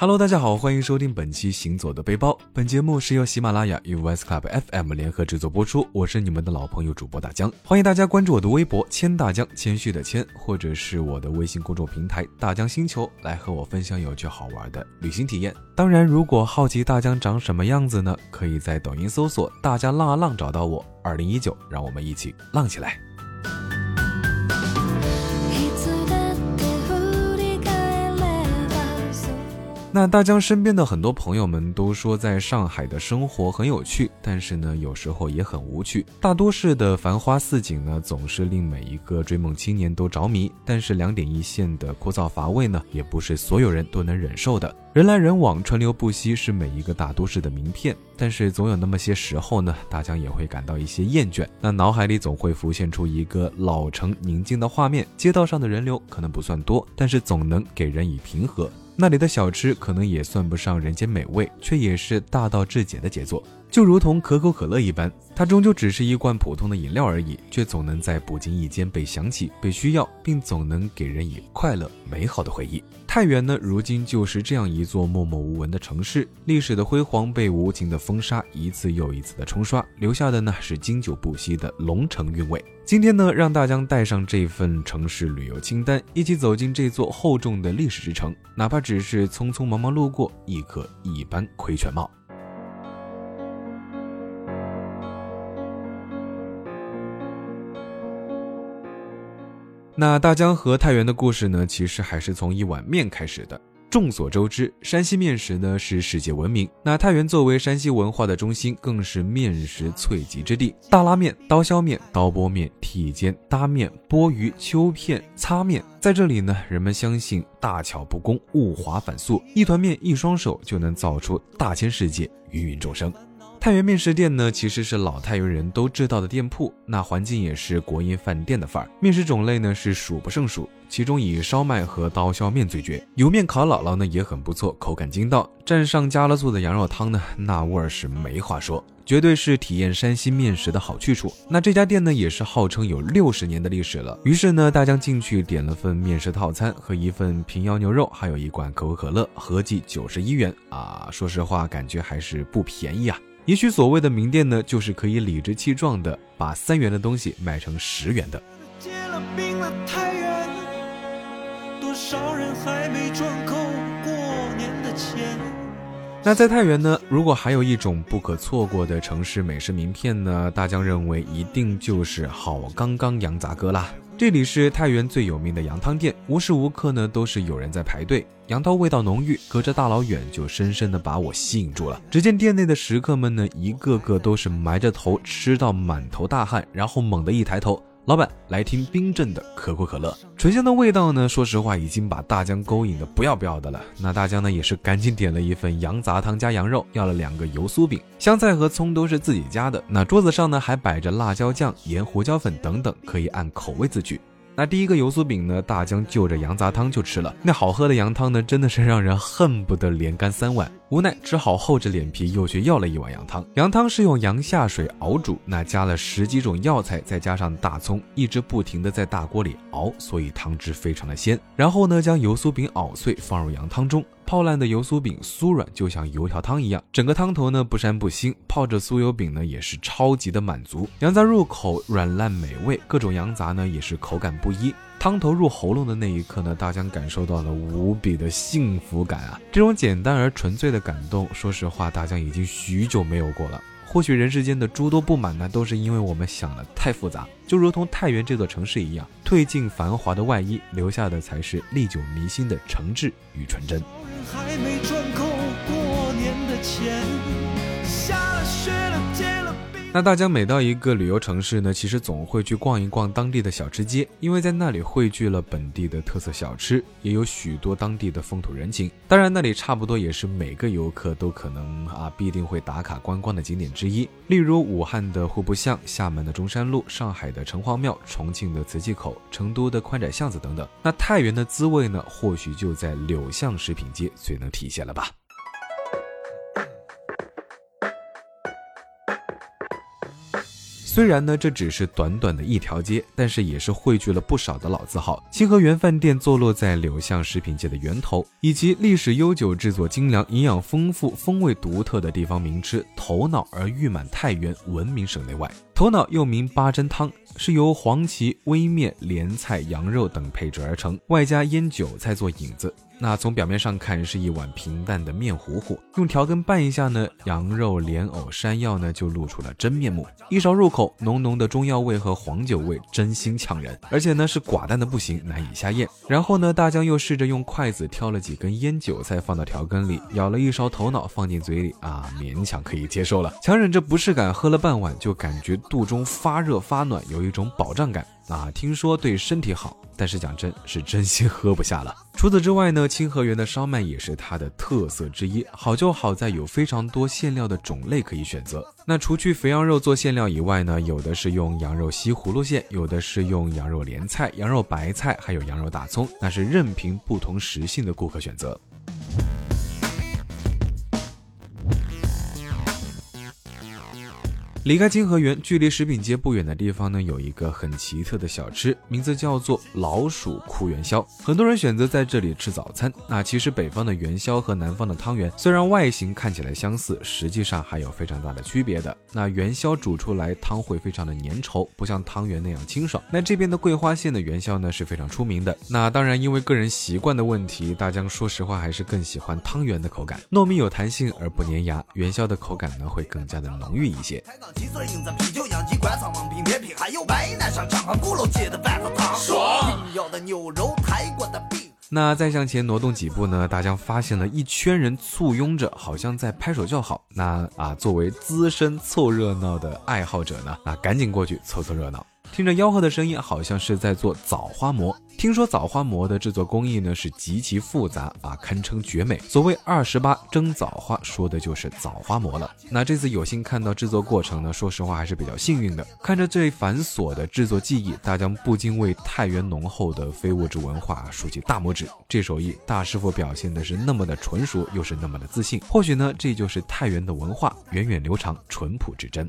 Hello，大家好，欢迎收听本期《行走的背包》。本节目是由喜马拉雅与 West Club FM 联合制作播出。我是你们的老朋友主播大江，欢迎大家关注我的微博“谦大江”，谦虚的谦，或者是我的微信公众平台“大江星球”，来和我分享有趣好玩的旅行体验。当然，如果好奇大江长什么样子呢？可以在抖音搜索“大江浪啊浪”找到我。二零一九，让我们一起浪起来！那大江身边的很多朋友们都说，在上海的生活很有趣，但是呢，有时候也很无趣。大都市的繁花似锦呢，总是令每一个追梦青年都着迷，但是两点一线的枯燥乏味呢，也不是所有人都能忍受的。人来人往，川流不息，是每一个大都市的名片。但是总有那么些时候呢，大江也会感到一些厌倦。那脑海里总会浮现出一个老城宁静的画面，街道上的人流可能不算多，但是总能给人以平和。那里的小吃可能也算不上人间美味，却也是大道至简的杰作，就如同可口可乐一般，它终究只是一罐普通的饮料而已，却总能在不经意间被想起、被需要，并总能给人以快乐、美好的回忆。太原呢，如今就是这样一座默默无闻的城市，历史的辉煌被无情的风沙一次又一次的冲刷，留下的呢是经久不息的龙城韵味。今天呢，让大江带上这份城市旅游清单，一起走进这座厚重的历史之城，哪怕只是匆匆忙忙路过，亦可一般窥全貌。那大江和太原的故事呢，其实还是从一碗面开始的。众所周知，山西面食呢是世界闻名。那太原作为山西文化的中心，更是面食萃集之地。大拉面、刀削面、刀拨面、剔尖、搭面、拨鱼、秋片、擦面，在这里呢，人们相信大巧不工，物华反素，一团面一双手就能造出大千世界，芸芸众生。太原面食店呢，其实是老太原人都知道的店铺，那环境也是国营饭店的范儿。面食种类呢是数不胜数，其中以烧麦和刀削面最绝。油面烤姥姥呢也很不错，口感筋道。蘸上加了醋的羊肉汤呢，那味儿是没话说，绝对是体验山西面食的好去处。那这家店呢也是号称有六十年的历史了。于是呢，大江进去点了份面食套餐和一份平遥牛肉，还有一罐可口可乐，合计九十一元啊。说实话，感觉还是不便宜啊。也许所谓的名店呢，就是可以理直气壮的把三元的东西卖成十元的。那在太原呢，如果还有一种不可错过的城市美食名片呢，大江认为一定就是好刚刚羊杂割啦。这里是太原最有名的羊汤店，无时无刻呢都是有人在排队。羊汤味道浓郁，隔着大老远就深深的把我吸引住了。只见店内的食客们呢，一个个都是埋着头吃到满头大汗，然后猛地一抬头。老板来听冰镇的可口可乐，醇香的味道呢，说实话已经把大江勾引的不要不要的了。那大江呢也是赶紧点了一份羊杂汤加羊肉，要了两个油酥饼，香菜和葱都是自己家的。那桌子上呢还摆着辣椒酱、盐、胡椒粉等等，可以按口味自取。那第一个油酥饼呢，大江就着羊杂汤就吃了。那好喝的羊汤呢，真的是让人恨不得连干三碗。无奈只好厚着脸皮又去要了一碗羊汤。羊汤是用羊下水熬煮，那加了十几种药材，再加上大葱，一直不停的在大锅里熬，所以汤汁非常的鲜。然后呢，将油酥饼熬碎放入羊汤中。泡烂的油酥饼酥软，就像油条汤一样。整个汤头呢不膻不腥，泡着酥油饼呢也是超级的满足。羊杂入口软烂美味，各种羊杂呢也是口感不一。汤头入喉咙的那一刻呢，大江感受到了无比的幸福感啊！这种简单而纯粹的感动，说实话，大江已经许久没有过了。或许人世间的诸多不满呢，都是因为我们想的太复杂。就如同太原这座城市一样，褪尽繁华的外衣，留下的才是历久弥新的诚挚与纯真。还没赚够过年的钱，下雪了，那大江每到一个旅游城市呢，其实总会去逛一逛当地的小吃街，因为在那里汇聚了本地的特色小吃，也有许多当地的风土人情。当然，那里差不多也是每个游客都可能啊必定会打卡观光的景点之一。例如武汉的户部巷、厦门的中山路、上海的城隍庙、重庆的磁器口、成都的宽窄巷子等等。那太原的滋味呢，或许就在柳巷食品街最能体现了吧。虽然呢这只是短短的一条街，但是也是汇聚了不少的老字号。清河园饭店坐落在柳巷食品界的源头，以及历史悠久、制作精良、营养丰富、风味独特的地方名吃头脑而誉满太原，闻名省内外。头脑又名八珍汤，是由黄芪、微面、莲菜、羊肉等配制而成，外加腌韭菜做引子。那从表面上看是一碗平淡的面糊糊，用调羹拌一下呢，羊肉、莲藕、山药呢就露出了真面目。一勺入口，浓浓的中药味和黄酒味真心呛人，而且呢是寡淡的不行，难以下咽。然后呢，大江又试着用筷子挑了几根腌韭菜放到调羹里，舀了一勺头脑放进嘴里啊，勉强可以接受了。强忍着不适感，喝了半碗就感觉肚中发热发暖，有一种饱胀感。啊，听说对身体好，但是讲真是真心喝不下了。除此之外呢，清河园的烧麦也是它的特色之一。好就好在有非常多馅料的种类可以选择。那除去肥羊肉做馅料以外呢，有的是用羊肉西葫芦馅，有的是用羊肉莲菜、羊肉白菜，还有羊肉大葱，那是任凭不同食性的顾客选择。离开清河园，距离食品街不远的地方呢，有一个很奇特的小吃，名字叫做老鼠哭元宵。很多人选择在这里吃早餐。那其实北方的元宵和南方的汤圆虽然外形看起来相似，实际上还有非常大的区别的。那元宵煮出来汤会非常的粘稠，不像汤圆那样清爽。那这边的桂花馅的元宵呢是非常出名的。那当然因为个人习惯的问题，大江说实话还是更喜欢汤圆的口感，糯米有弹性而不粘牙，元宵的口感呢会更加的浓郁一些。七色影子啤酒养鸡拐品，还有白南上长欢鼓楼街的饭和汤，爽！要的牛肉，泰国的饼。那再向前挪动几步呢？大家发现了一圈人簇拥着，好像在拍手叫好。那啊，作为资深凑热闹的爱好者呢，啊，赶紧过去凑凑热闹。听着吆喝的声音，好像是在做枣花馍。听说枣花馍的制作工艺呢是极其复杂啊，堪称绝美。所谓二十八蒸枣花，说的就是枣花馍了。那这次有幸看到制作过程呢，说实话还是比较幸运的。看着这繁琐的制作技艺，大江不禁为太原浓厚的非物质文化竖起大拇指。这手艺大师傅表现的是那么的纯熟，又是那么的自信。或许呢，这就是太原的文化，源远流长，淳朴至真。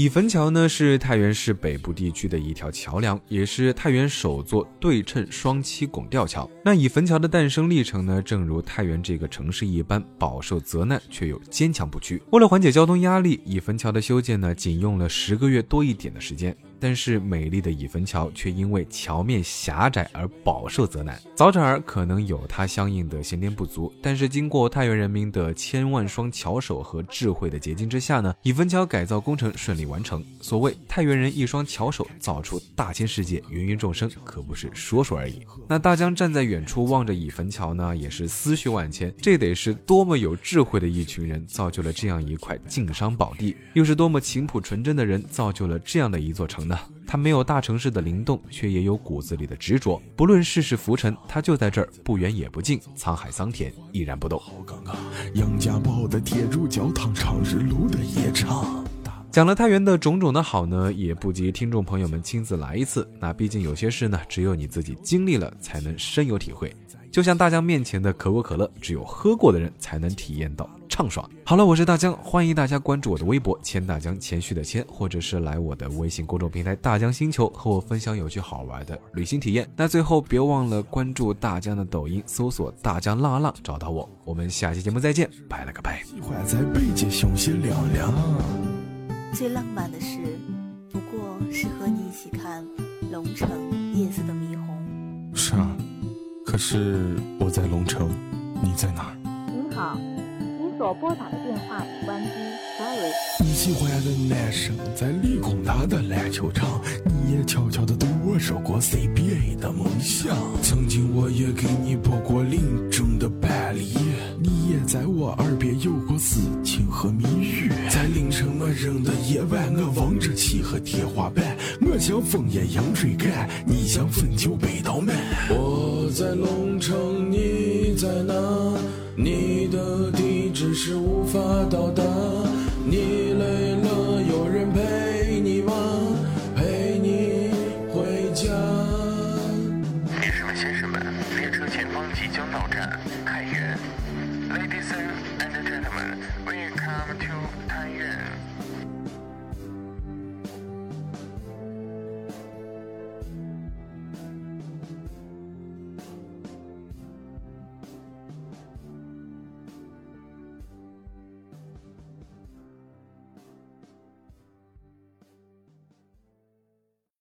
乙坟桥呢是太原市北部地区的一条桥梁，也是太原首座对称双七拱吊桥。那乙坟桥的诞生历程呢，正如太原这个城市一般，饱受责难，却又坚强不屈。为了缓解交通压力，乙坟桥的修建呢，仅用了十个月多一点的时间。但是美丽的乙坟桥却因为桥面狭窄而饱受责难。早产儿可能有它相应的先天不足，但是经过太原人民的千万双巧手和智慧的结晶之下呢，乙坟桥改造工程顺利完成。所谓太原人一双巧手造出大千世界，芸芸众生，可不是说说而已。那大江站在远处望着乙坟桥呢，也是思绪万千。这得是多么有智慧的一群人造就了这样一块晋商宝地，又是多么勤朴纯真的人造就了这样的一座城。他没有大城市的灵动，却也有骨子里的执着。不论世事浮沉，他就在这儿，不远也不近，沧海桑田依然不动。杨家堡的铁柱教堂，长日路的夜场。讲了太原的种种的好呢，也不及听众朋友们亲自来一次。那毕竟有些事呢，只有你自己经历了，才能深有体会。就像大江面前的可口可乐，只有喝过的人才能体验到畅爽。好了，我是大江，欢迎大家关注我的微博“千大江”，谦虚的谦，或者是来我的微信公众平台“大江星球”和我分享有趣好玩的旅行体验。那最后别忘了关注大江的抖音，搜索“大江浪浪”找到我。我们下期节目再见，拜了个拜。最浪漫的事，不过是和你一起看龙城夜色的霓虹。是啊。可是我在龙城，你在哪儿？你好，您所拨打的电话已关机，sorry。你喜欢的男生在理工大的篮球场，你也悄悄的对我说过 CBA 的梦想。曾经我也给你播过林中的伴侣，你也在我耳边有过私情和蜜语。在凌晨我扔的夜晚，我望着漆黑天花板，我像枫叶样追赶，你像汾酒被倒满。我在龙城，你在哪？你是无法到达。